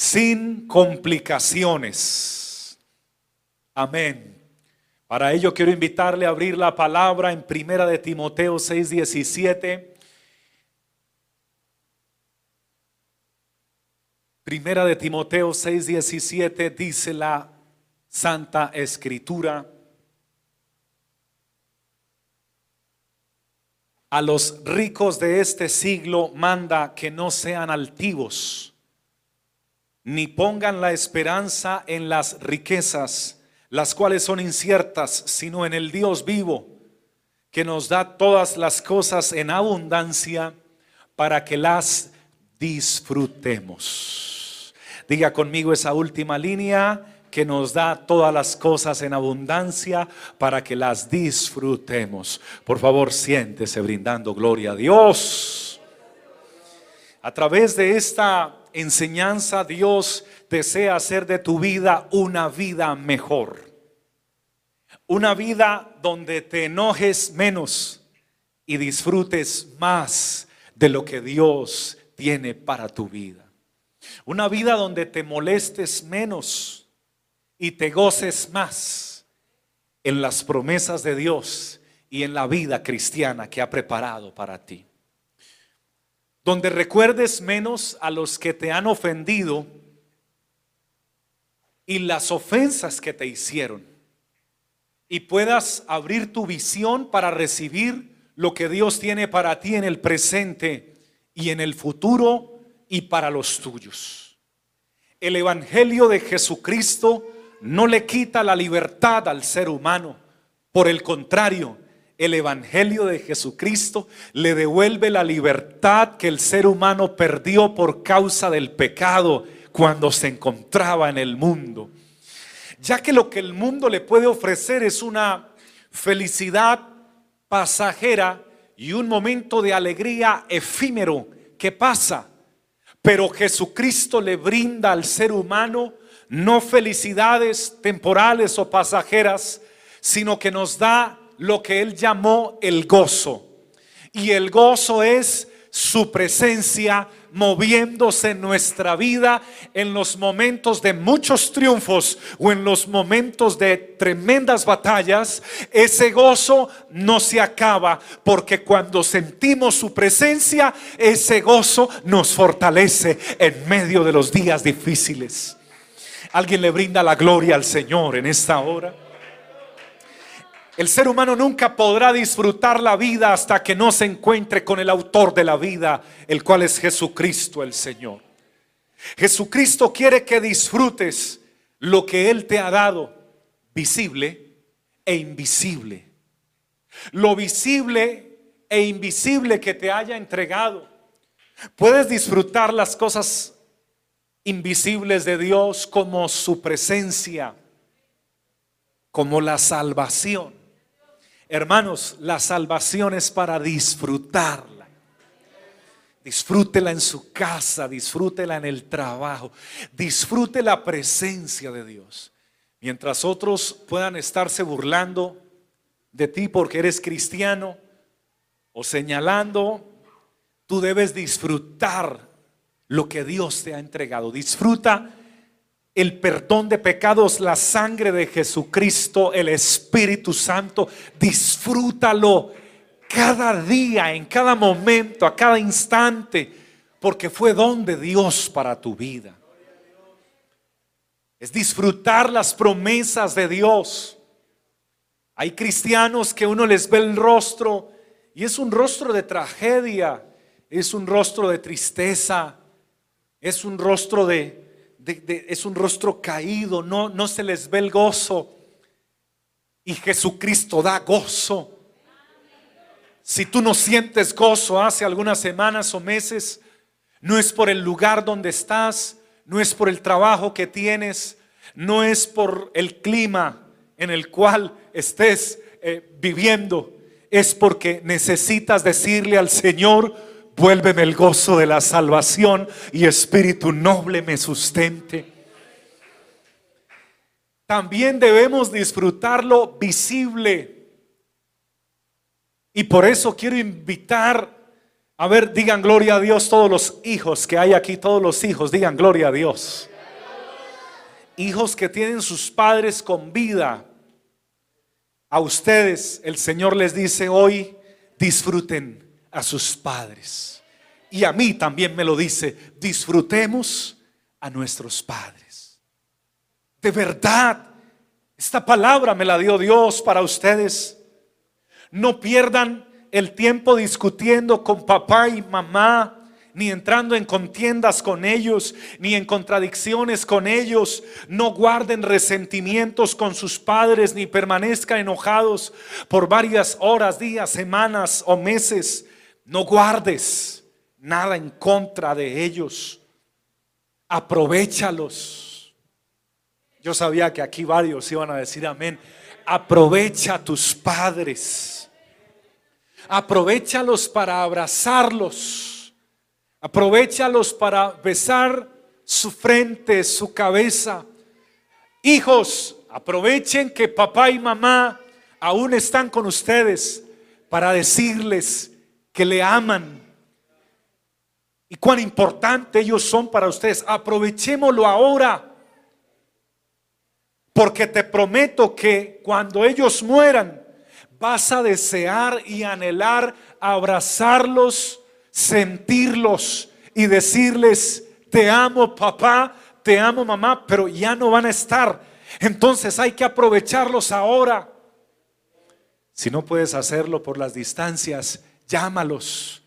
sin complicaciones. Amén. Para ello quiero invitarle a abrir la palabra en Primera de Timoteo 6:17. Primera de Timoteo 6:17 dice la Santa Escritura. A los ricos de este siglo manda que no sean altivos, ni pongan la esperanza en las riquezas, las cuales son inciertas, sino en el Dios vivo, que nos da todas las cosas en abundancia para que las disfrutemos. Diga conmigo esa última línea que nos da todas las cosas en abundancia para que las disfrutemos. Por favor, siéntese brindando gloria a Dios. A través de esta enseñanza, Dios desea hacer de tu vida una vida mejor. Una vida donde te enojes menos y disfrutes más de lo que Dios tiene para tu vida. Una vida donde te molestes menos y te goces más en las promesas de Dios y en la vida cristiana que ha preparado para ti. Donde recuerdes menos a los que te han ofendido y las ofensas que te hicieron. Y puedas abrir tu visión para recibir lo que Dios tiene para ti en el presente y en el futuro y para los tuyos. El Evangelio de Jesucristo no le quita la libertad al ser humano. Por el contrario, el Evangelio de Jesucristo le devuelve la libertad que el ser humano perdió por causa del pecado cuando se encontraba en el mundo. Ya que lo que el mundo le puede ofrecer es una felicidad pasajera y un momento de alegría efímero que pasa, pero Jesucristo le brinda al ser humano no felicidades temporales o pasajeras, sino que nos da lo que Él llamó el gozo. Y el gozo es su presencia moviéndose en nuestra vida en los momentos de muchos triunfos o en los momentos de tremendas batallas, ese gozo no se acaba porque cuando sentimos su presencia, ese gozo nos fortalece en medio de los días difíciles. Alguien le brinda la gloria al Señor en esta hora. El ser humano nunca podrá disfrutar la vida hasta que no se encuentre con el autor de la vida, el cual es Jesucristo el Señor. Jesucristo quiere que disfrutes lo que Él te ha dado, visible e invisible. Lo visible e invisible que te haya entregado. Puedes disfrutar las cosas invisibles de Dios como su presencia, como la salvación. Hermanos, la salvación es para disfrutarla. Disfrútela en su casa, disfrútela en el trabajo, disfrute la presencia de Dios. Mientras otros puedan estarse burlando de ti porque eres cristiano o señalando, tú debes disfrutar lo que Dios te ha entregado. Disfruta el perdón de pecados, la sangre de Jesucristo, el Espíritu Santo. Disfrútalo cada día, en cada momento, a cada instante, porque fue don de Dios para tu vida. Es disfrutar las promesas de Dios. Hay cristianos que uno les ve el rostro y es un rostro de tragedia, es un rostro de tristeza, es un rostro de, es un rostro caído, no, no se les ve el gozo. Y Jesucristo da gozo. Si tú no sientes gozo hace algunas semanas o meses, no es por el lugar donde estás, no es por el trabajo que tienes, no es por el clima en el cual estés eh, viviendo, es porque necesitas decirle al Señor, Vuélveme el gozo de la salvación y espíritu noble me sustente. También debemos disfrutarlo visible. Y por eso quiero invitar, a ver, digan gloria a Dios todos los hijos que hay aquí, todos los hijos, digan gloria a Dios. hijos que tienen sus padres con vida, a ustedes el Señor les dice hoy, disfruten a sus padres. Y a mí también me lo dice, disfrutemos a nuestros padres. De verdad, esta palabra me la dio Dios para ustedes. No pierdan el tiempo discutiendo con papá y mamá ni entrando en contiendas con ellos, ni en contradicciones con ellos. No guarden resentimientos con sus padres, ni permanezcan enojados por varias horas, días, semanas o meses. No guardes nada en contra de ellos. Aprovechalos. Yo sabía que aquí varios iban a decir amén. Aprovecha a tus padres. Aprovechalos para abrazarlos Aprovechalos para besar su frente, su cabeza. Hijos, aprovechen que papá y mamá aún están con ustedes para decirles que le aman y cuán importante ellos son para ustedes. Aprovechémoslo ahora. Porque te prometo que cuando ellos mueran, vas a desear y anhelar abrazarlos sentirlos y decirles, te amo papá, te amo mamá, pero ya no van a estar. Entonces hay que aprovecharlos ahora. Si no puedes hacerlo por las distancias, llámalos.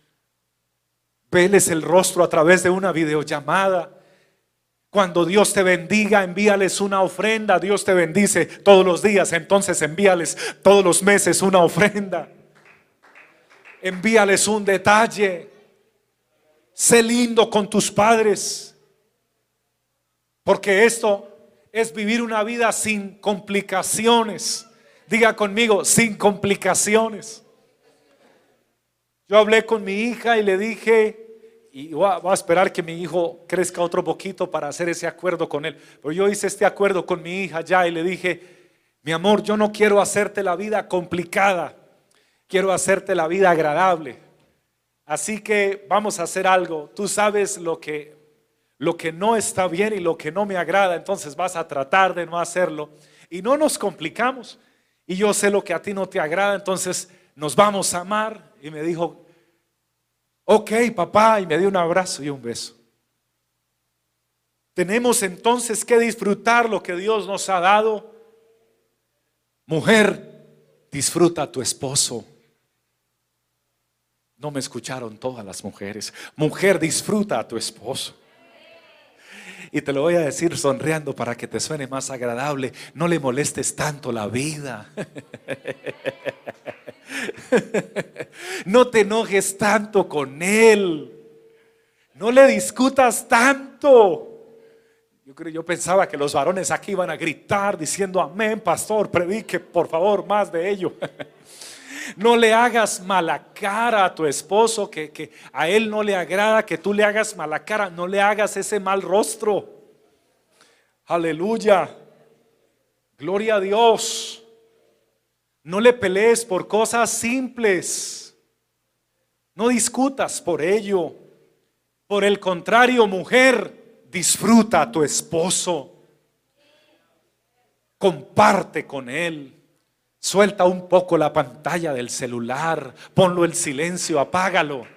Veles el rostro a través de una videollamada. Cuando Dios te bendiga, envíales una ofrenda. Dios te bendice todos los días, entonces envíales todos los meses una ofrenda. Envíales un detalle. Sé lindo con tus padres. Porque esto es vivir una vida sin complicaciones. Diga conmigo, sin complicaciones. Yo hablé con mi hija y le dije, y voy a, esperar que mi hijo crezca otro poquito para hacer ese acuerdo con él. Pero yo hice este acuerdo con mi hija ya y le dije, mi amor, yo no quiero hacerte la vida complicada, quiero hacerte la vida agradable. Así que vamos a hacer algo. Tú sabes lo que lo que no está bien y lo que no me agrada, entonces vas a tratar de no hacerlo y no nos complicamos. Y yo sé lo que a ti no te agrada, entonces nos vamos a amar. Y me dijo, ok, papá, y me dio un abrazo y un beso. Tenemos entonces que disfrutar lo que Dios nos ha dado. Mujer, disfruta a tu esposo. No me escucharon todas las mujeres. Mujer, disfruta a tu esposo. Y te lo voy a decir sonriendo para que te suene más agradable. No le molestes tanto la vida. No te enojes tanto con él. No le discutas tanto. Yo, creo, yo pensaba que los varones aquí iban a gritar diciendo, amén, pastor, predique por favor más de ello. No le hagas mala cara a tu esposo, que, a él no le agrada que tú le hagas mala cara. No le hagas ese mal rostro. Aleluya. Gloria a Dios. No le pelees por cosas simples. No discutas por ello. Por el contrario, mujer, disfruta a tu esposo. Comparte con él. Suelta un poco la pantalla del celular, ponlo en silencio, apágalo.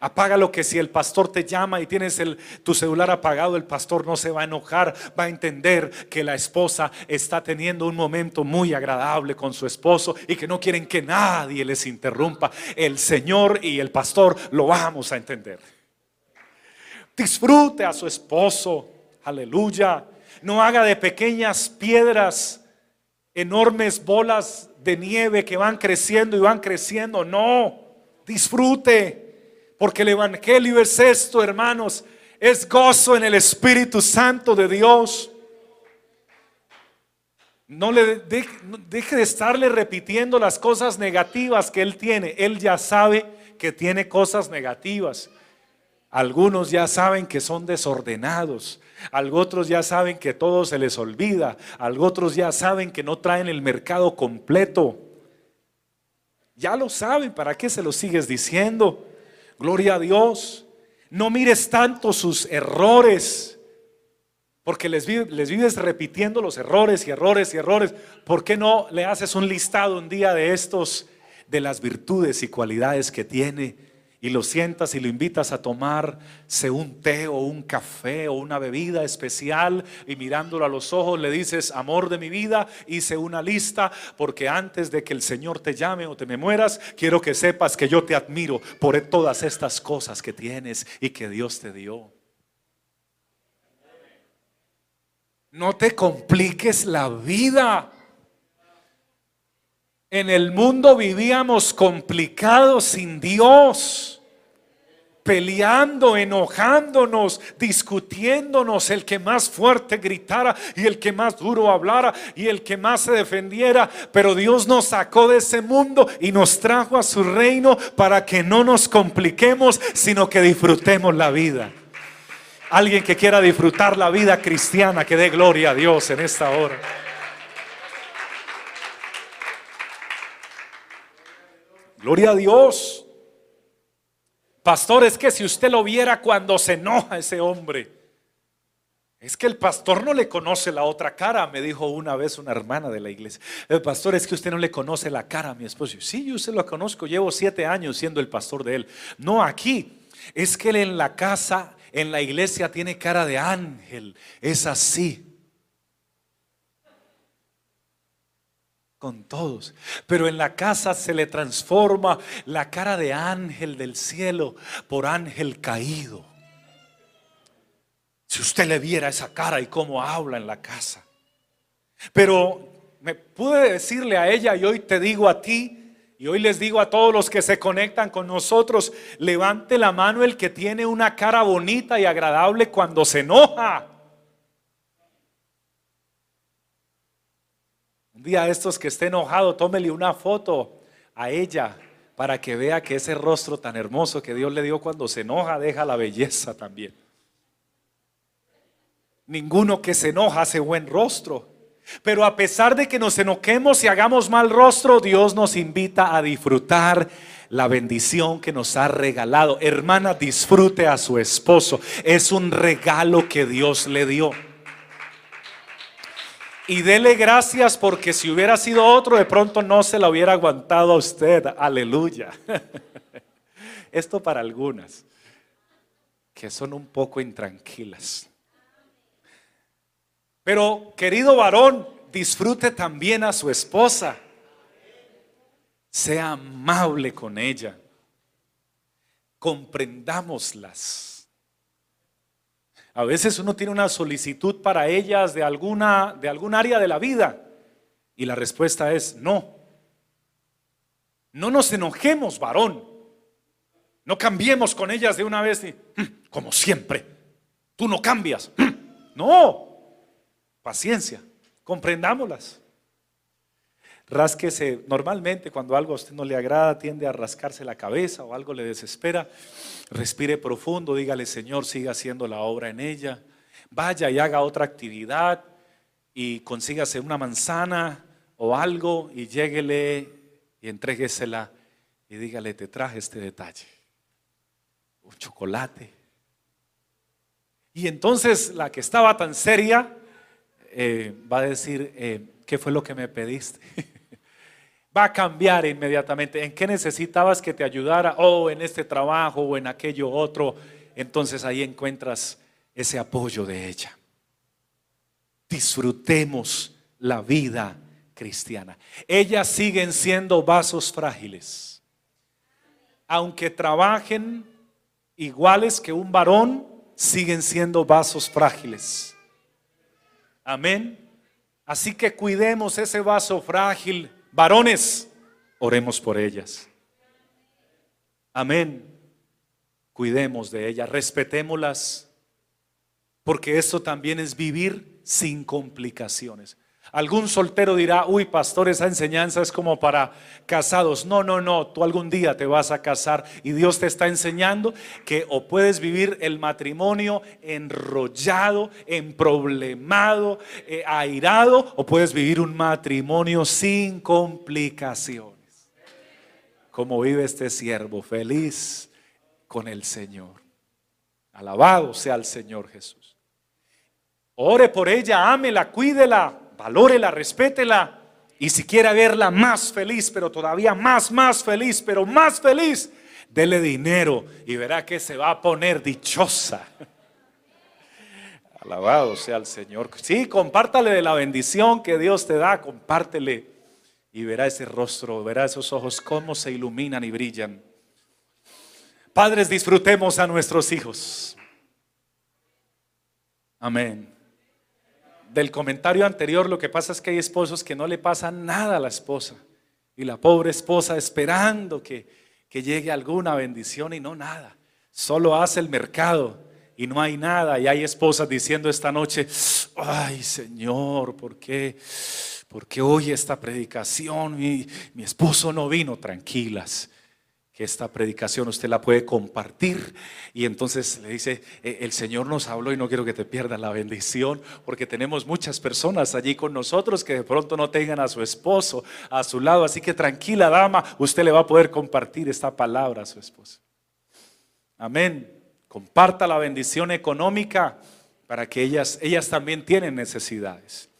Apágalo que si el pastor te llama y tienes tu celular apagado, el pastor no se va a enojar, va a entender que la esposa está teniendo un momento muy agradable con su esposo y que no quieren que nadie les interrumpa. El Señor y el pastor lo vamos a entender. Disfrute a su esposo, aleluya. No haga de pequeñas piedras enormes bolas de nieve que van creciendo y van creciendo. No, disfrute, porque el Evangelio es esto, hermanos, es gozo en el Espíritu Santo de Dios. No le deje de estarle repitiendo las cosas negativas que él tiene. Él ya sabe que tiene cosas negativas. Algunos ya saben que son desordenados. Algunos ya saben que todo se les olvida. Algunos ya saben que no traen el mercado completo. Ya lo saben, ¿para qué se lo sigues diciendo? Gloria a Dios. No mires tanto sus errores, Porque les, vives repitiendo los errores y errores y errores. ¿Por qué no le haces un listado un día de estos, de las virtudes y cualidades que tiene? Y lo sientas y lo invitas a tomarse un té o un café o una bebida especial y mirándolo a los ojos le dices, amor de mi vida, hice una lista porque antes de que el Señor te llame o te me mueras, quiero que sepas que yo te admiro por todas estas cosas que tienes y que Dios te dio. No te compliques la vida. En el mundo vivíamos complicados sin Dios, peleando, enojándonos, discutiéndonos, el que más fuerte gritara y el que más duro hablara y el que más se defendiera. Pero Dios nos sacó de ese mundo y nos trajo a su reino para que no nos compliquemos, sino que disfrutemos la vida. Alguien que quiera disfrutar la vida cristiana, que dé gloria a Dios en esta hora. Gloria a Dios. Pastor, es que si usted lo viera cuando se enoja ese hombre, es que el pastor no le conoce la otra cara, me dijo una vez una hermana de la iglesia. El pastor, es que usted no le conoce la cara a mi esposo. Sí, yo se lo conozco, llevo siete años siendo el pastor de él. No aquí, es que él en la casa, en la iglesia tiene cara de ángel, es así. Con todos. Pero en la casa se le transforma la cara de ángel del cielo por ángel caído. Si usted le viera esa cara y cómo habla en la casa. Pero me pude decirle a ella y hoy te digo a ti y hoy les digo a todos los que se conectan con nosotros, levante la mano el que tiene una cara bonita y agradable cuando se enoja. Un día estos que esté enojado, tómele una foto a ella para que vea que ese rostro tan hermoso que Dios le dio cuando se enoja deja la belleza también. Ninguno que se enoja hace buen rostro. Pero a pesar de que nos enoquemos y hagamos mal rostro, Dios nos invita a disfrutar la bendición que nos ha regalado. Hermana, disfrute a su esposo. Es un regalo que Dios le dio. Y dele gracias porque si hubiera sido otro, de pronto no se la hubiera aguantado a usted. Aleluya. Esto para algunas que son un poco intranquilas. Pero querido varón, disfrute también a su esposa. Sea amable con ella. Comprendámoslas a veces uno tiene una solicitud para ellas de alguna de algún área de la vida y la respuesta es no. No nos enojemos, varón. No cambiemos con ellas de una vez, hmm, como siempre. Tú no cambias. Hmm, no. Paciencia. Comprendámoslas. Rásquese, normalmente cuando algo a usted no le agrada, tiende a rascarse la cabeza o algo le desespera. Respire profundo, dígale, Señor, siga haciendo la obra en ella. Vaya y haga otra actividad y consígase una manzana o algo y lléguele y entréguesela y dígale, te traje este detalle. Un chocolate. Y entonces la que estaba tan seria eh, va a decir, eh, ¿qué fue lo que me pediste? va a cambiar inmediatamente. ¿En qué necesitabas que te ayudara? O oh, en este trabajo o en aquello otro. Entonces ahí encuentras ese apoyo de ella. Disfrutemos la vida cristiana. Ellas siguen siendo vasos frágiles. Aunque trabajen iguales que un varón, siguen siendo vasos frágiles. Amén. Así que cuidemos ese vaso frágil Varones, oremos por ellas. Amén. Cuidemos de ellas, respetémoslas, porque eso también es vivir sin complicaciones. Algún soltero dirá, uy, pastor, esa enseñanza es como para casados. No, no, no, tú algún día te vas a casar y Dios te está enseñando que o puedes vivir el matrimonio enrollado, emproblemado, eh, airado, o puedes vivir un matrimonio sin complicaciones. Como vive este siervo, feliz con el Señor. Alabado sea el Señor Jesús. Ore por ella, ámela, cuídela, valórela, respétela. Y si quiere verla más feliz, pero todavía más, más feliz, pero más feliz, dele dinero y verá que se va a poner dichosa. Alabado sea el Señor. Sí, compártale de la bendición que Dios te da, compártele y verá ese rostro, verá esos ojos cómo se iluminan y brillan. Padres, disfrutemos a nuestros hijos. Amén. Del comentario anterior, lo que pasa es que hay esposos que no le pasa nada a la esposa. Y la pobre esposa esperando que, que llegue alguna bendición y no nada. Solo hace el mercado y no hay nada. Y hay esposas diciendo esta noche, ay Señor, ¿por qué? ¿Por qué hoy esta predicación? Mi, mi esposo no vino, tranquilas que esta predicación usted la puede compartir y entonces le dice, eh, el Señor nos habló y no quiero que te pierdas la bendición porque tenemos muchas personas allí con nosotros que de pronto no tengan a su esposo a su lado, así que tranquila dama, usted le va a poder compartir esta palabra a su esposo. Amén. Comparta la bendición económica para que ellas, ellas también tienen necesidades.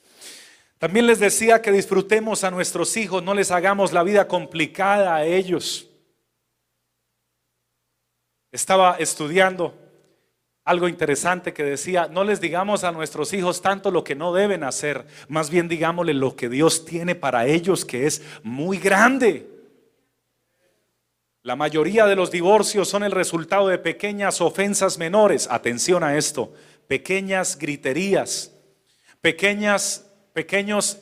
También les decía que disfrutemos a nuestros hijos, no les hagamos la vida complicada a ellos. Estaba estudiando algo interesante que decía, no les digamos a nuestros hijos tanto lo que no deben hacer, más bien digámosle lo que Dios tiene para ellos, que es muy grande. La mayoría de los divorcios son el resultado de pequeñas ofensas menores. Atención a esto, pequeñas griterías, pequeñas, pequeños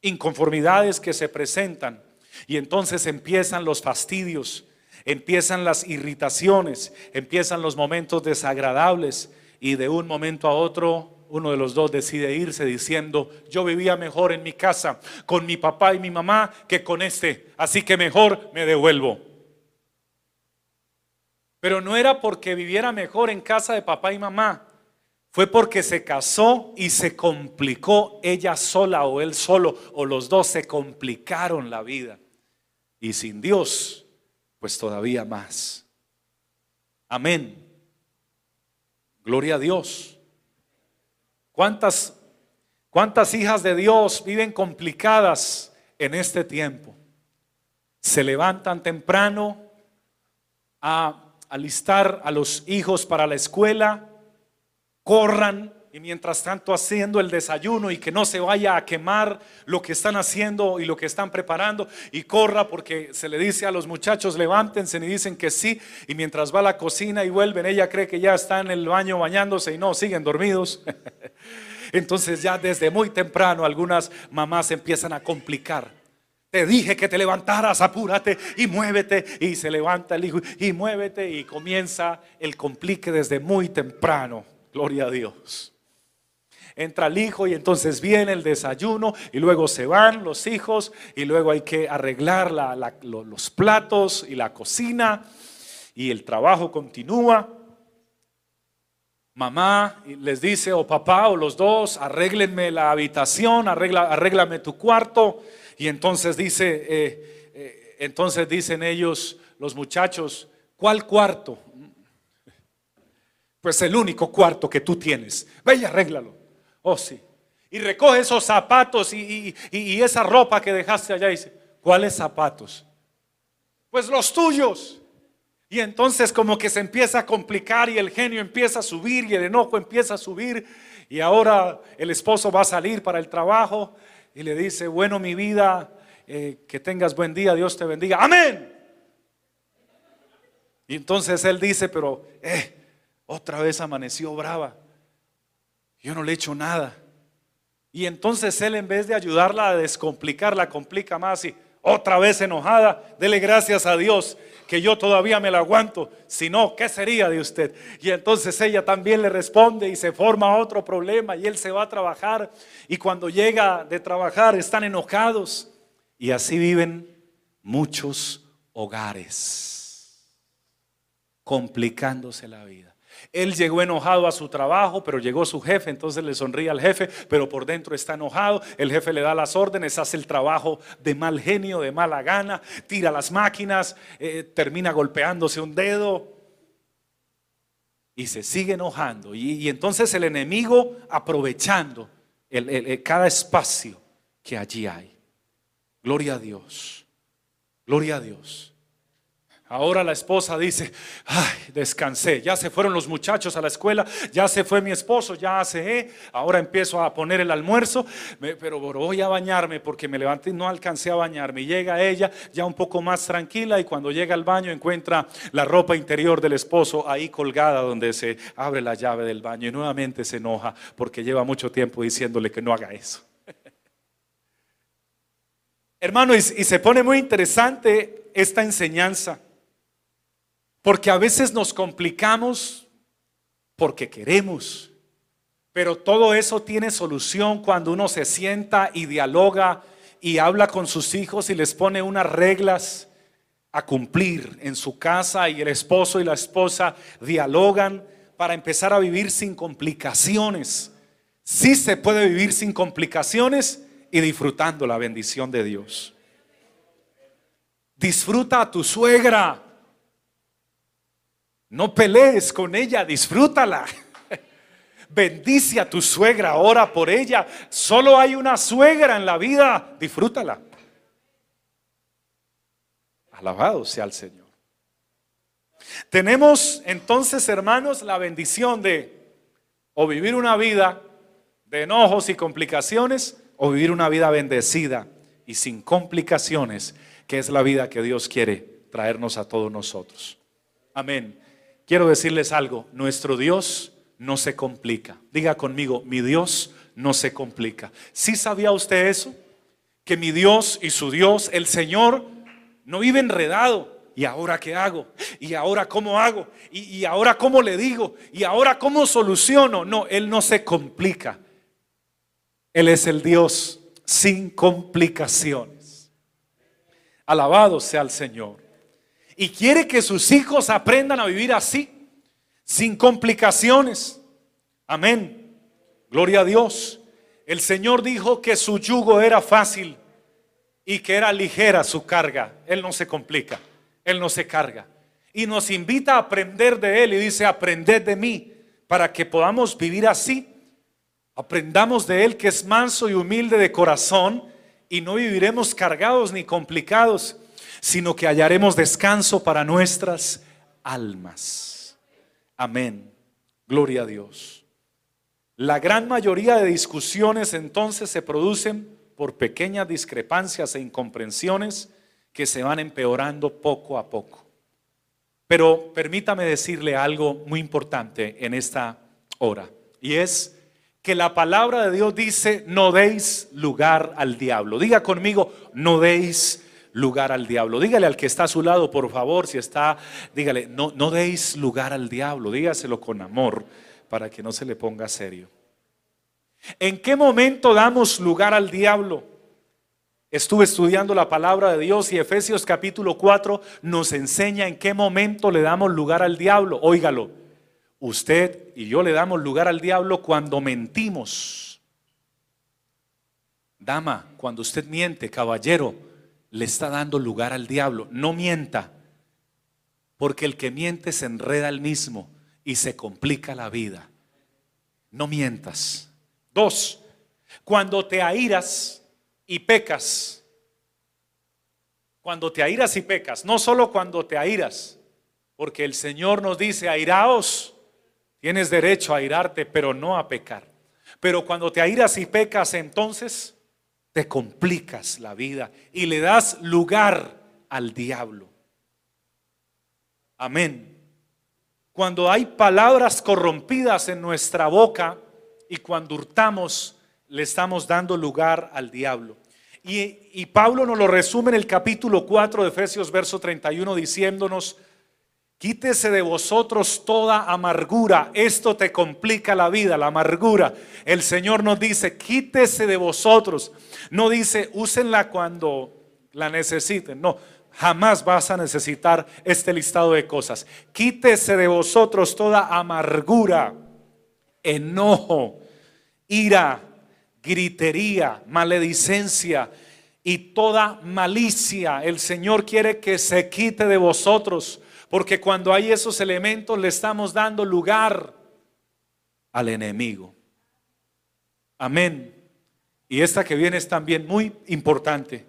inconformidades que se presentan. Y entonces empiezan los fastidios, empiezan las irritaciones, empiezan los momentos desagradables y de un momento a otro uno de los dos decide irse diciendo, yo vivía mejor en mi casa con mi papá y mi mamá que con este, así que mejor me devuelvo. Pero no era porque viviera mejor en casa de papá y mamá. Fue porque se casó y se complicó ella sola o él solo o los dos se complicaron la vida. Y sin Dios, pues todavía más. Amén. Gloria a Dios. ¿Cuántas, cuántas hijas de Dios viven complicadas en este tiempo? Se levantan temprano a alistar a los hijos para la escuela, corran y mientras tanto haciendo el desayuno y que no se vaya a quemar lo que están haciendo y lo que están preparando y corra porque se le dice a los muchachos levántense y dicen que sí y mientras va a la cocina y vuelven ella cree que ya está en el baño bañándose y no, siguen dormidos. Entonces ya desde muy temprano algunas mamás empiezan a complicar te dije que te levantaras, apúrate y muévete. Y se levanta el hijo y muévete y comienza el complique desde muy temprano. Gloria a Dios. Entra el hijo y entonces viene el desayuno y luego se van los hijos y luego hay que arreglar los platos y la cocina y el trabajo continúa. Mamá les dice o papá o los dos, arréglenme la habitación, arregla, arréglame tu cuarto y entonces dice, eh, eh, entonces dicen ellos, los muchachos, ¿cuál cuarto? Pues el único cuarto que tú tienes. Ve y arréglalo. Oh, sí. Y recoge esos zapatos y, y esa ropa que dejaste allá y dice, ¿cuáles zapatos? Pues los tuyos. Y entonces como que se empieza a complicar y el genio empieza a subir y el enojo empieza a subir y ahora el esposo va a salir para el trabajo y le dice, bueno, mi vida, eh, que tengas buen día, Dios te bendiga. Amén. Y entonces él dice, pero, eh, otra vez amaneció brava. Yo no le he hecho nada. Y entonces él en vez de ayudarla a descomplicar, la complica más y otra vez enojada, dele gracias a Dios que yo todavía me la aguanto, si no, ¿qué sería de usted? Y entonces ella también le responde y se forma otro problema y él se va a trabajar y cuando llega de trabajar están enojados y así viven muchos hogares, complicándose la vida. Él llegó enojado a su trabajo, pero llegó su jefe, entonces le sonríe al jefe, pero por dentro está enojado. El jefe le da las órdenes, hace el trabajo de mal genio, de mala gana, tira las máquinas, eh, termina golpeándose un dedo. y se sigue enojando. Y, entonces el enemigo aprovechando cada espacio que allí hay. Gloria a Dios. Gloria a Dios. Ahora la esposa dice, ay, descansé, ya se fueron los muchachos a la escuela, ya se fue mi esposo, ya hace, ahora empiezo a poner el almuerzo, pero voy a bañarme porque me levanté y no alcancé a bañarme. Llega ella ya un poco más tranquila y cuando llega al baño encuentra la ropa interior del esposo ahí colgada donde se abre la llave del baño y nuevamente se enoja porque lleva mucho tiempo diciéndole que no haga eso. Hermano, y se pone muy interesante esta enseñanza. Porque a veces nos complicamos porque queremos. Pero todo eso tiene solución cuando uno se sienta y dialoga y habla con sus hijos y les pone unas reglas a cumplir en su casa y el esposo y la esposa dialogan para empezar a vivir sin complicaciones. Sí se puede vivir sin complicaciones y disfrutando la bendición de Dios. Disfruta a tu suegra. No pelees con ella, disfrútala. Bendice a tu suegra, ora por ella. Solo hay una suegra en la vida, disfrútala. Alabado sea el Señor. Tenemos entonces, hermanos, la bendición de o vivir una vida de enojos y complicaciones o vivir una vida bendecida y sin complicaciones, que es la vida que Dios quiere traernos a todos nosotros. Amén. Quiero decirles algo, nuestro Dios no se complica. Diga conmigo, mi Dios no se complica. ¿Sí sabía usted eso? Que mi Dios y su Dios, el Señor, no vive enredado. ¿Y ahora qué hago? ¿Y ahora cómo hago? ¿Y, y ahora cómo le digo? ¿Y ahora cómo soluciono? No, Él no se complica. Él es el Dios sin complicaciones. Alabado sea el Señor y quiere que sus hijos aprendan a vivir así, sin complicaciones. Amén. Gloria a Dios. El Señor dijo que su yugo era fácil y que era ligera su carga. Él no se complica, Él no se carga. Y nos invita a aprender de Él y dice, aprended de mí para que podamos vivir así. Aprendamos de Él que es manso y humilde de corazón y no viviremos cargados ni complicados sino que hallaremos descanso para nuestras almas. Amén. Gloria a Dios. La gran mayoría de discusiones entonces se producen por pequeñas discrepancias e incomprensiones que se van empeorando poco a poco. Pero permítame decirle algo muy importante en esta hora, y es que la palabra de Dios dice, no deis lugar al diablo. Diga conmigo, no deis lugar al diablo. Dígale al que está a su lado, por favor, si está, dígale, no, no deis lugar al diablo, dígaselo con amor para que no se le ponga serio. ¿En qué momento damos lugar al diablo? Estuve estudiando la palabra de Dios y Efesios capítulo 4 nos enseña en qué momento le damos lugar al diablo. Óigalo, usted y yo le damos lugar al diablo cuando mentimos. Dama, cuando usted miente, caballero, le está dando lugar al diablo. No mienta, porque el que miente se enreda al mismo y se complica la vida. No mientas. Dos, cuando te airas y pecas, cuando te airas y pecas, no solo cuando te airas, porque el Señor nos dice, airaos, tienes derecho a airarte, pero no a pecar. Pero cuando te airas y pecas, entonces te complicas la vida y le das lugar al diablo. Amén. Cuando hay palabras corrompidas en nuestra boca y cuando hurtamos, le estamos dando lugar al diablo. Y, y, Pablo nos lo resume en el capítulo 4 de Efesios, verso 31, diciéndonos, Quítese de vosotros toda amargura. Esto te complica la vida, la amargura. El Señor nos dice, quítese de vosotros. No dice, úsenla cuando la necesiten. No, jamás vas a necesitar este listado de cosas. Quítese de vosotros toda amargura, enojo, ira, gritería, maledicencia y toda malicia. El Señor quiere que se quite de vosotros Porque cuando hay esos elementos le estamos dando lugar al enemigo. Amén. Y esta que viene es también muy importante.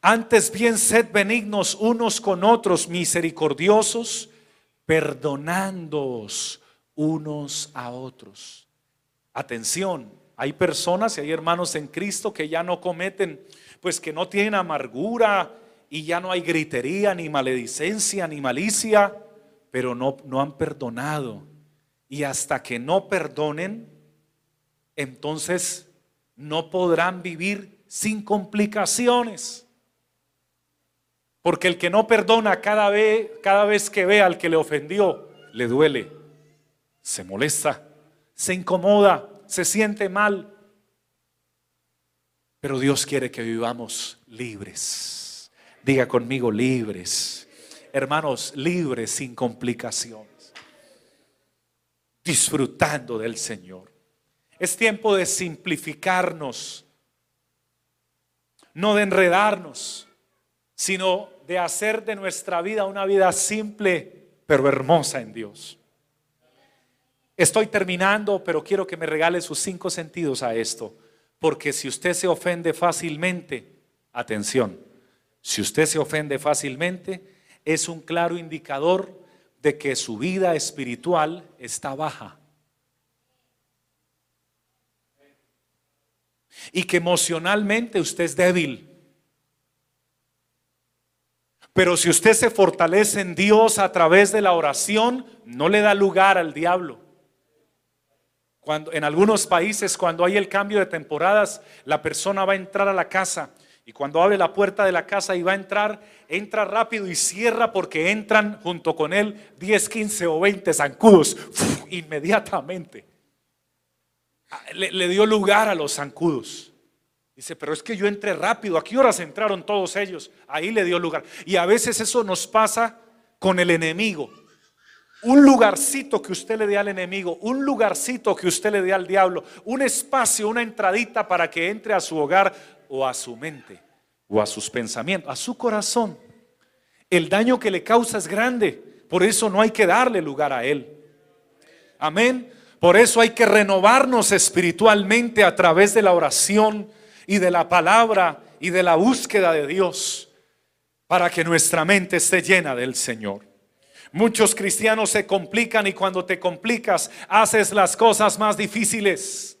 Antes bien, sed benignos unos con otros, misericordiosos, perdonándoos unos a otros. Atención, hay personas y hay hermanos en Cristo que ya no cometen, pues que no tienen amargura y ya no hay gritería, ni maledicencia, ni malicia, pero no, no han perdonado. Y hasta que no perdonen, entonces no podrán vivir sin complicaciones. Porque el que no perdona cada vez, cada vez que ve al que le ofendió, le duele, se molesta, se incomoda, se siente mal. Pero Dios quiere que vivamos libres. Diga conmigo, libres. Hermanos, libres sin complicaciones. Disfrutando del Señor. Es tiempo de simplificarnos, no de enredarnos, sino de hacer de nuestra vida una vida simple, pero hermosa en Dios. Estoy terminando, pero quiero que me regale sus cinco sentidos a esto, porque si usted se ofende fácilmente, atención, si usted se ofende fácilmente, es un claro indicador de que su vida espiritual está baja. y que emocionalmente usted es débil. Pero si usted se fortalece en Dios a través de la oración, no le da lugar al diablo. Cuando, en algunos países, cuando hay el cambio de temporadas, la persona va a entrar a la casa y cuando abre la puerta de la casa y va a entrar, entra rápido y cierra porque entran junto con él 10, 15 o 20 zancudos inmediatamente le, dio lugar a los zancudos. Dice, pero es que yo entré rápido. ¿A qué horas entraron todos ellos? Ahí le dio lugar. Y a veces eso nos pasa con el enemigo. Un lugarcito que usted le dé al enemigo, un lugarcito que usted le dé al diablo, un espacio, una entradita para que entre a su hogar o a su mente o a sus pensamientos, a su corazón. El daño que le causa es grande, por eso no hay que darle lugar a él. Amén. Por eso hay que renovarnos espiritualmente a través de la oración y de la palabra y de la búsqueda de Dios para que nuestra mente esté llena del Señor. Muchos cristianos se complican y cuando te complicas haces las cosas más difíciles.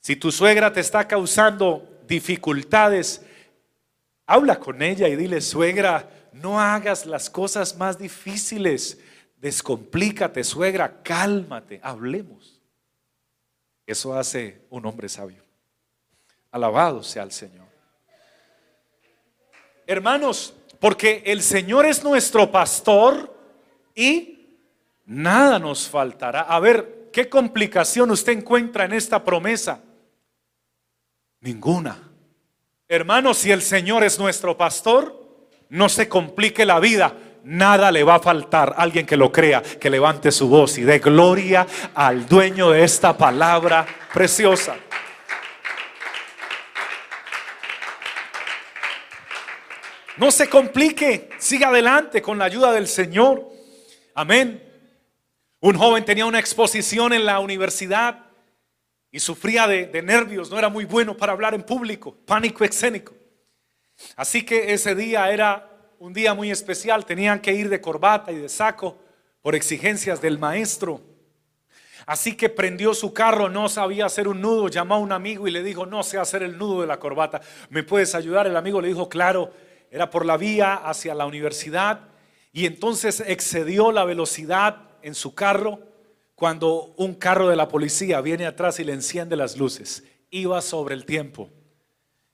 Si tu suegra te está causando dificultades, habla con ella y dile, suegra, no hagas las cosas más difíciles. Descomplícate, suegra, cálmate, hablemos. Eso hace un hombre sabio. Alabado sea el Señor. Hermanos, porque el Señor es nuestro pastor y nada nos faltará. A ver, ¿qué complicación usted encuentra en esta promesa? Ninguna. Hermanos, si el Señor es nuestro pastor, no se complique la vida nada le va a faltar. Alguien que lo crea, que levante su voz y dé gloria al dueño de esta palabra preciosa. No se complique, siga adelante con la ayuda del Señor. Amén. Un joven tenía una exposición en la universidad y sufría de, nervios, no era muy bueno para hablar en público, pánico escénico. Así que ese día era un día muy especial, tenían que ir de corbata y de saco por exigencias del maestro. Así que prendió su carro, no sabía hacer un nudo, llamó a un amigo y le dijo, no sé hacer el nudo de la corbata, ¿me puedes ayudar? El amigo le dijo, claro, era por la vía hacia la universidad y entonces excedió la velocidad en su carro cuando un carro de la policía viene atrás y le enciende las luces. Iba sobre el tiempo.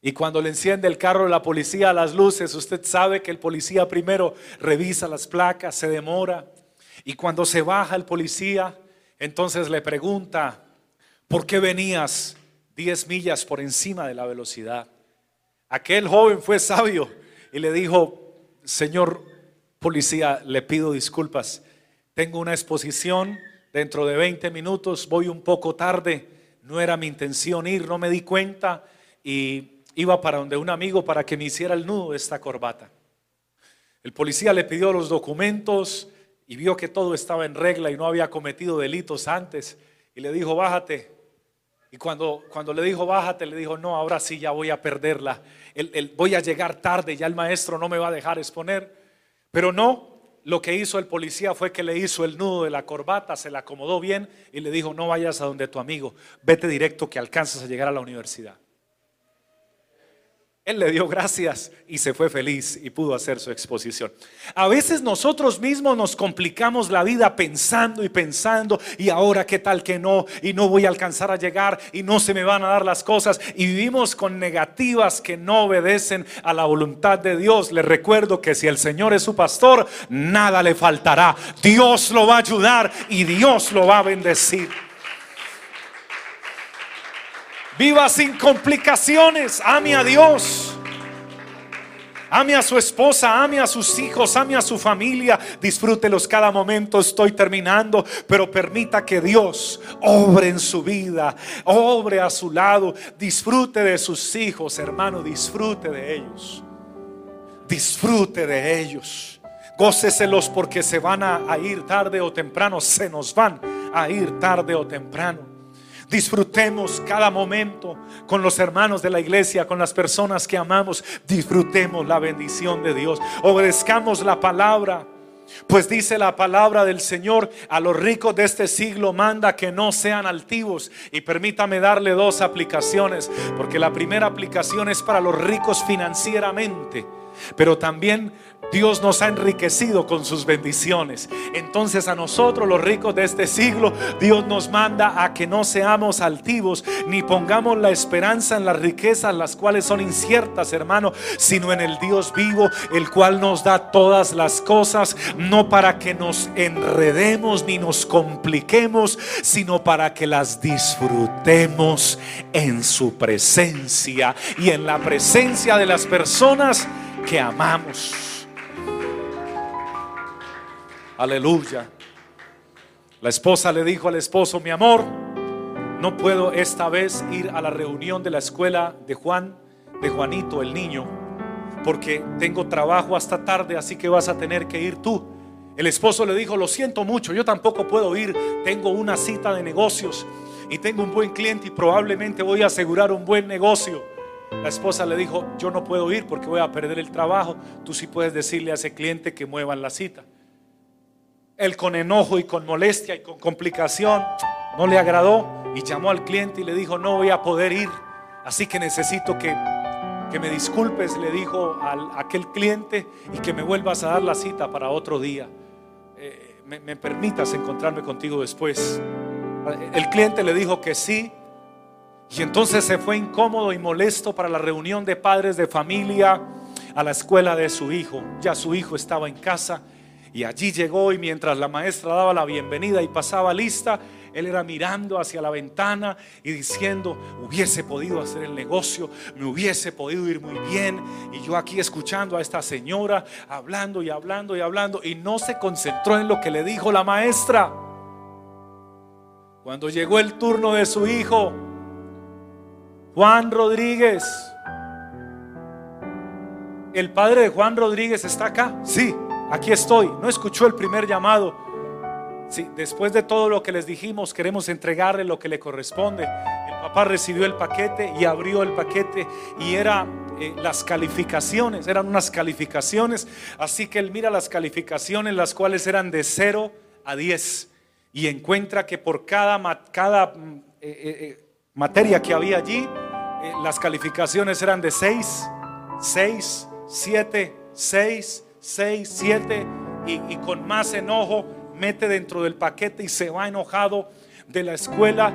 Y cuando le enciende el carro de la policía a las luces, usted sabe que el policía primero revisa las placas, se demora. Y cuando se baja el policía, entonces le pregunta, ¿por qué venías 10 millas por encima de la velocidad? Aquel joven fue sabio y le dijo, señor policía, le pido disculpas. Tengo una exposición dentro de 20 minutos, voy un poco tarde, no era mi intención ir, no me di cuenta y iba para donde un amigo para que me hiciera el nudo de esta corbata. El policía le pidió los documentos y vio que todo estaba en regla y no había cometido delitos antes. Y le dijo, bájate. Y cuando, cuando le dijo, bájate, le dijo, no, ahora sí ya voy a perderla. voy a llegar tarde, ya el maestro no me va a dejar exponer. Pero no, lo que hizo el policía fue que le hizo el nudo de la corbata, se la acomodó bien y le dijo, no vayas a donde tu amigo, vete directo que alcanzas a llegar a la universidad. Él le dio gracias y se fue feliz y pudo hacer su exposición. A veces nosotros mismos nos complicamos la vida pensando y pensando y ahora qué tal que no y no voy a alcanzar a llegar y no se me van a dar las cosas y vivimos con negativas que no obedecen a la voluntad de Dios. Le recuerdo que si el Señor es su pastor, nada le faltará. Dios lo va a ayudar y Dios lo va a bendecir. Viva sin complicaciones. Ame a Dios. Ame a su esposa, ame a sus hijos, ame a su familia. Disfrútelos cada momento. Estoy terminando, pero permita que Dios obre en su vida, obre a su lado. Disfrute de sus hijos, hermano. Disfrute de ellos. Disfrute de ellos. Góceselos porque se van a ir tarde o temprano. Se nos van a ir tarde o temprano. Disfrutemos cada momento con los hermanos de la iglesia, con las personas que amamos. Disfrutemos la bendición de Dios. Obedezcamos la palabra. Pues dice la palabra del Señor, a los ricos de este siglo manda que no sean altivos. Y permítame darle dos aplicaciones, porque la primera aplicación es para los ricos financieramente, pero también Dios nos ha enriquecido con sus bendiciones. Entonces a nosotros los ricos de este siglo, Dios nos manda a que no seamos altivos ni pongamos la esperanza en las riquezas, las cuales son inciertas, hermano, sino en el Dios vivo, el cual nos da todas las cosas, no para que nos enredemos ni nos compliquemos, sino para que las disfrutemos en su presencia y en la presencia de las personas que amamos. Aleluya. La esposa le dijo al esposo, mi amor, no puedo esta vez ir a la reunión de la escuela de Juan, de Juanito, el niño, porque tengo trabajo hasta tarde, así que vas a tener que ir tú. El esposo le dijo, lo siento mucho, yo tampoco puedo ir, tengo una cita de negocios y tengo un buen cliente y probablemente voy a asegurar un buen negocio. La esposa le dijo, yo no puedo ir porque voy a perder el trabajo, tú sí puedes decirle a ese cliente que muevan la cita. Él con enojo y con molestia y con complicación no le agradó y llamó al cliente y le dijo, no voy a poder ir, así que necesito que, que me disculpes, le dijo a aquel cliente y que me vuelvas a dar la cita para otro día. Eh, me, me permitas encontrarme contigo después. El cliente le dijo que sí, y entonces se fue incómodo y molesto para la reunión de padres de familia a la escuela de su hijo. Ya su hijo estaba en casa y allí llegó y mientras la maestra daba la bienvenida y pasaba lista, él era mirando hacia la ventana y diciendo, hubiese podido hacer el negocio, me hubiese podido ir muy bien. Y yo aquí escuchando a esta señora, hablando y hablando y hablando, y no se concentró en lo que le dijo la maestra. Cuando llegó el turno de su hijo, Juan Rodríguez, ¿el padre de Juan Rodríguez está acá? Sí aquí estoy. No escuchó el primer llamado. Sí, después de todo lo que les dijimos, queremos entregarle lo que le corresponde. El papá recibió el paquete y abrió el paquete y era eh, las calificaciones, eran unas calificaciones. Así que él mira las calificaciones, las cuales eran de 0 a 10 y encuentra que por cada, cada mm, eh, eh, materia que había allí, las calificaciones eran de 6, 6, 7, 6, 6, 7 y, con más enojo mete dentro del paquete y se va enojado de la escuela,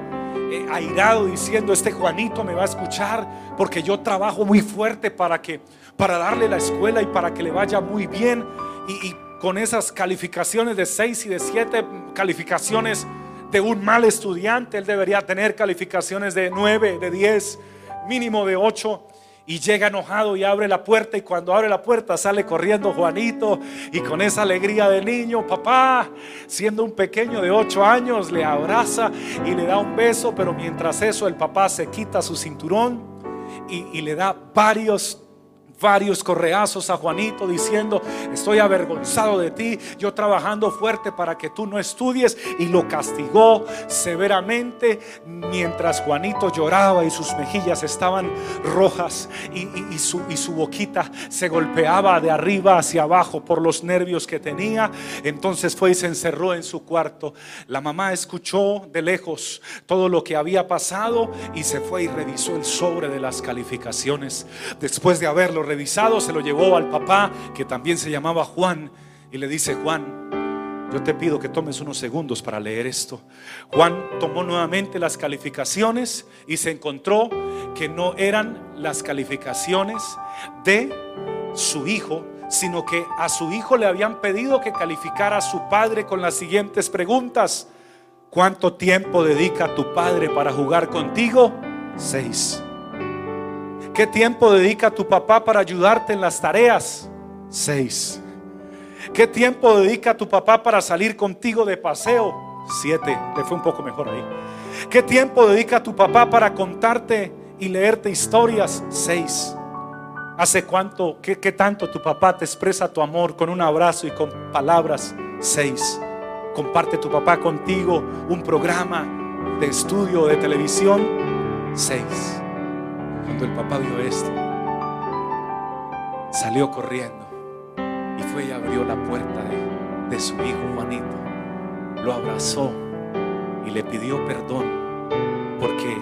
eh, airado diciendo, este Juanito me va a escuchar porque yo trabajo muy fuerte para que, para darle la escuela y para que le vaya muy bien. Y, y con esas calificaciones de 6 y de 7 calificaciones de un mal estudiante, él debería tener calificaciones de 9, de 10, mínimo de 8 y llega enojado y abre la puerta y cuando abre la puerta sale corriendo Juanito y con esa alegría de niño, papá, siendo un pequeño de ocho años, le abraza y le da un beso, pero mientras eso el papá se quita su cinturón y, le da varios varios correazos a Juanito diciendo, estoy avergonzado de ti, yo trabajando fuerte para que tú no estudies y lo castigó severamente mientras Juanito lloraba y sus mejillas estaban rojas y, su, y su boquita se golpeaba de arriba hacia abajo por los nervios que tenía. Entonces fue y se encerró en su cuarto. La mamá escuchó de lejos todo lo que había pasado y se fue y revisó el sobre de las calificaciones. Después de haberlo revisado, se lo llevó al papá, que también se llamaba Juan, y le dice, Juan, yo te pido que tomes unos segundos para leer esto. Juan tomó nuevamente las calificaciones y se encontró que no eran las calificaciones de su hijo, sino que a su hijo le habían pedido que calificara a su padre con las siguientes preguntas. ¿Cuánto tiempo dedica tu padre para jugar contigo? Seis. ¿Qué tiempo dedica tu papá para ayudarte en las tareas? Seis. ¿Qué tiempo dedica tu papá para salir contigo de paseo? Siete. Le fue un poco mejor ahí. ¿Qué tiempo dedica tu papá para contarte y leerte historias? Seis. ¿Hace cuánto, qué, qué tanto tu papá te expresa tu amor con un abrazo y con palabras? Seis. ¿Comparte tu papá contigo un programa de estudio de televisión? Seis. Cuando el papá vio esto, salió corriendo y fue y abrió la puerta de, su hijo Juanito. Lo abrazó y le pidió perdón porque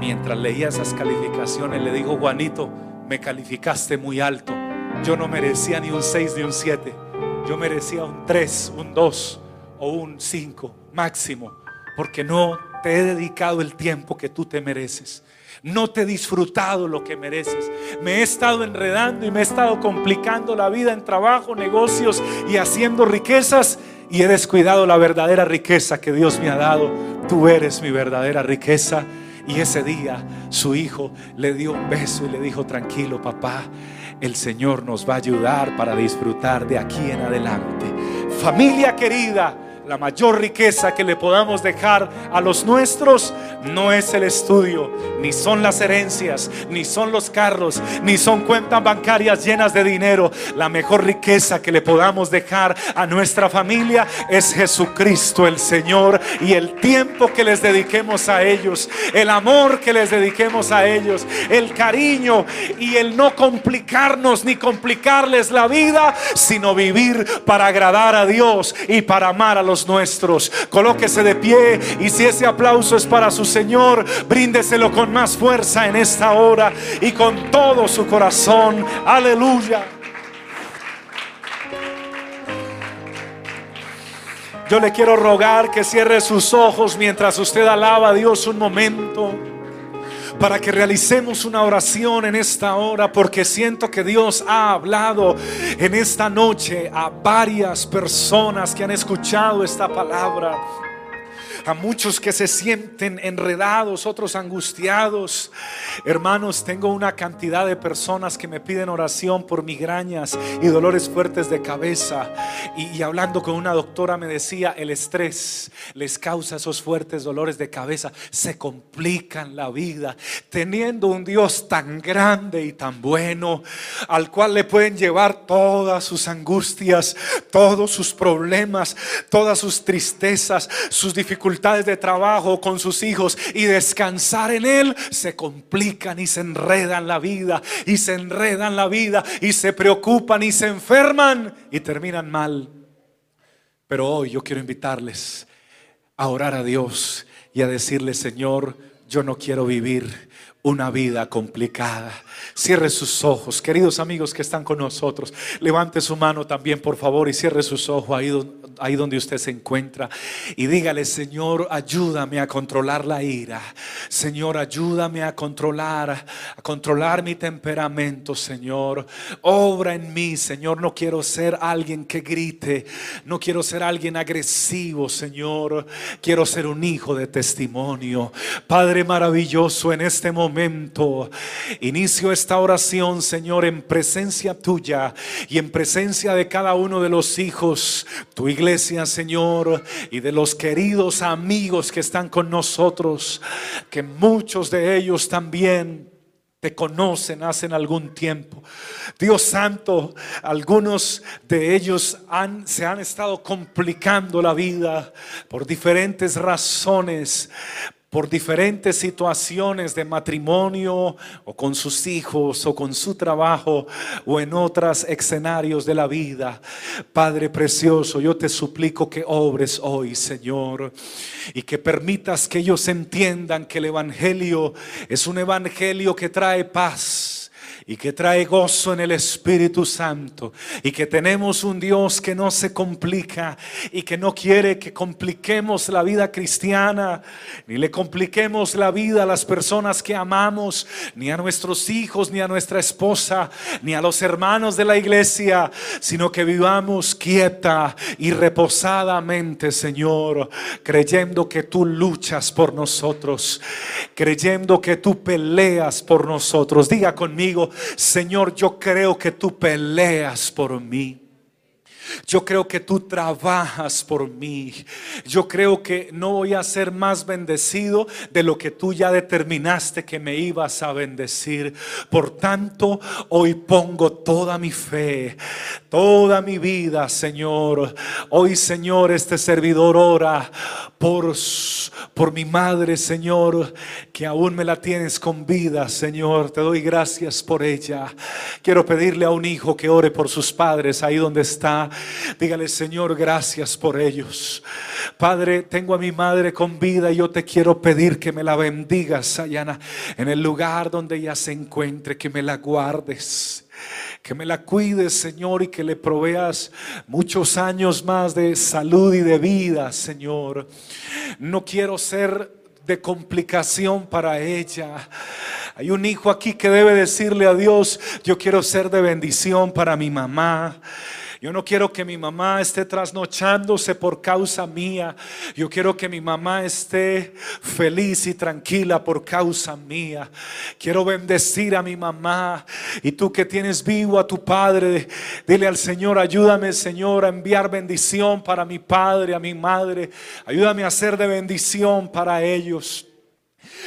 mientras leía esas calificaciones le dijo, Juanito, me calificaste muy alto. Yo no merecía ni un 6 ni un 7. Yo merecía un 3, un 2 o un 5 máximo. Porque no te he dedicado el tiempo que tú te mereces no te he disfrutado lo que mereces. Me he estado enredando y me he estado complicando la vida en trabajo, negocios y haciendo riquezas y he descuidado la verdadera riqueza que Dios me ha dado. Tú eres mi verdadera riqueza. Y ese día su hijo le dio un beso y le dijo, tranquilo papá, el Señor nos va a ayudar para disfrutar de aquí en adelante. Familia querida, la mayor riqueza que le podamos dejar a los nuestros no es el estudio, ni son las herencias, ni son los carros, ni son cuentas bancarias llenas de dinero. La mejor riqueza que le podamos dejar a nuestra familia es Jesucristo el Señor y el tiempo que les dediquemos a ellos, el amor que les dediquemos a ellos, el cariño y el no complicarnos ni complicarles la vida, sino vivir para agradar a Dios y para amar a los nuestros. Colóquese de pie y si ese aplauso es para su Señor, bríndeselo con más fuerza en esta hora y con todo su corazón. Aleluya. Yo le quiero rogar que cierre sus ojos mientras usted alaba a Dios un momento para que realicemos una oración en esta hora, porque siento que Dios ha hablado en esta noche a varias personas que han escuchado esta palabra a muchos que se sienten enredados, otros angustiados. Hermanos, tengo una cantidad de personas que me piden oración por migrañas y dolores fuertes de cabeza. Y, hablando con una doctora me decía, el estrés les causa esos fuertes dolores de cabeza. Se complican la vida teniendo un Dios tan grande y tan bueno al cual le pueden llevar todas sus angustias, todos sus problemas, todas sus tristezas, sus dificultades de trabajo con sus hijos y descansar en Él, se complican y se enredan la vida y se enredan la vida y se preocupan y se enferman y terminan mal. Pero hoy yo quiero invitarles a orar a Dios y a decirle, Señor, yo no quiero vivir una vida complicada. Cierre sus ojos, queridos amigos que están con nosotros. Levante su mano también, por favor, y cierre sus ojos ahí donde usted se encuentra y dígale, Señor, ayúdame a controlar la ira. Señor, ayúdame a controlar, a controlar mi temperamento, Señor. Obra en mí, Señor. No quiero ser alguien que grite, no quiero ser alguien agresivo, Señor. Quiero ser un hijo de testimonio. Padre maravilloso, en este momento inicio esta oración, Señor, en presencia tuya y en presencia de cada uno de los hijos, tu iglesia Señor, y de los queridos amigos que están con nosotros, que muchos de ellos también te conocen hace algún tiempo. Dios santo, algunos de ellos han, se han estado complicando la vida por diferentes razones, por diferentes situaciones de matrimonio o con sus hijos o con su trabajo o en otros escenarios de la vida. Padre precioso, yo te suplico que obres hoy, Señor, y que permitas que ellos entiendan que el Evangelio es un Evangelio que trae paz y que trae gozo en el Espíritu Santo y que tenemos un Dios que no se complica y que no quiere que compliquemos la vida cristiana, ni le compliquemos la vida a las personas que amamos, ni a nuestros hijos, ni a nuestra esposa, ni a los hermanos de la iglesia, sino que vivamos quieta y reposadamente, Señor, creyendo que tú luchas por nosotros, creyendo que tú peleas por nosotros. Diga conmigo, Señor, yo creo que tú peleas por mí. Yo creo que tú trabajas por mí. Yo creo que no voy a ser más bendecido de lo que tú ya determinaste que me ibas a bendecir. Por tanto, hoy pongo toda mi fe, toda mi vida, Señor. Hoy, Señor, este servidor ora por, por mi madre, Señor, que aún me la tienes con vida, Señor. Te doy gracias por ella. Quiero pedirle a un hijo que ore por sus padres ahí donde está. Dígale, Señor, gracias por ellos. Padre, tengo a mi madre con vida y yo te quiero pedir que me la bendigas, Ayana, en el lugar donde ella se encuentre, que me la guardes que me la cuides, Señor, y que le proveas muchos años más de salud y de vida, Señor. No quiero ser de complicación para ella. Hay un hijo aquí que debe decirle a Dios, yo quiero ser de bendición para mi mamá. Yo no quiero que mi mamá esté trasnochándose por causa mía. Yo quiero que mi mamá esté feliz y tranquila por causa mía. Quiero bendecir a mi mamá. Y tú que tienes vivo a tu padre, dile al Señor, ayúdame Señor a enviar bendición para mi padre, a mi madre. Ayúdame a ser de bendición para ellos.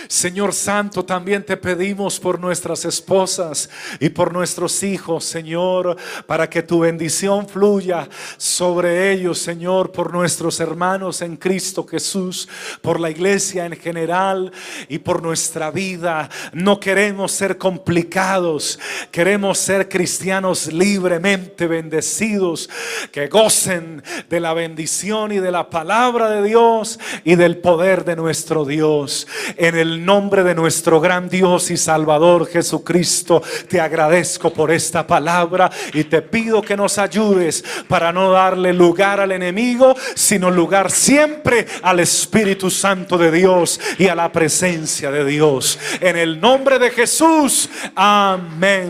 Señor Santo, también te pedimos por nuestras esposas y por nuestros hijos, Señor, para que tu bendición fluya sobre ellos, Señor, por nuestros hermanos en Cristo Jesús, por la iglesia en general y por nuestra vida. No queremos ser complicados, queremos ser cristianos libremente bendecidos, que gocen de la bendición y de la palabra de Dios y del poder de nuestro Dios. En el nombre de nuestro gran Dios y Salvador Jesucristo, te agradezco por esta palabra y te pido que nos ayudes para no darle lugar al enemigo, sino lugar siempre al Espíritu Santo de Dios y a la presencia de Dios. En el nombre de Jesús, amén.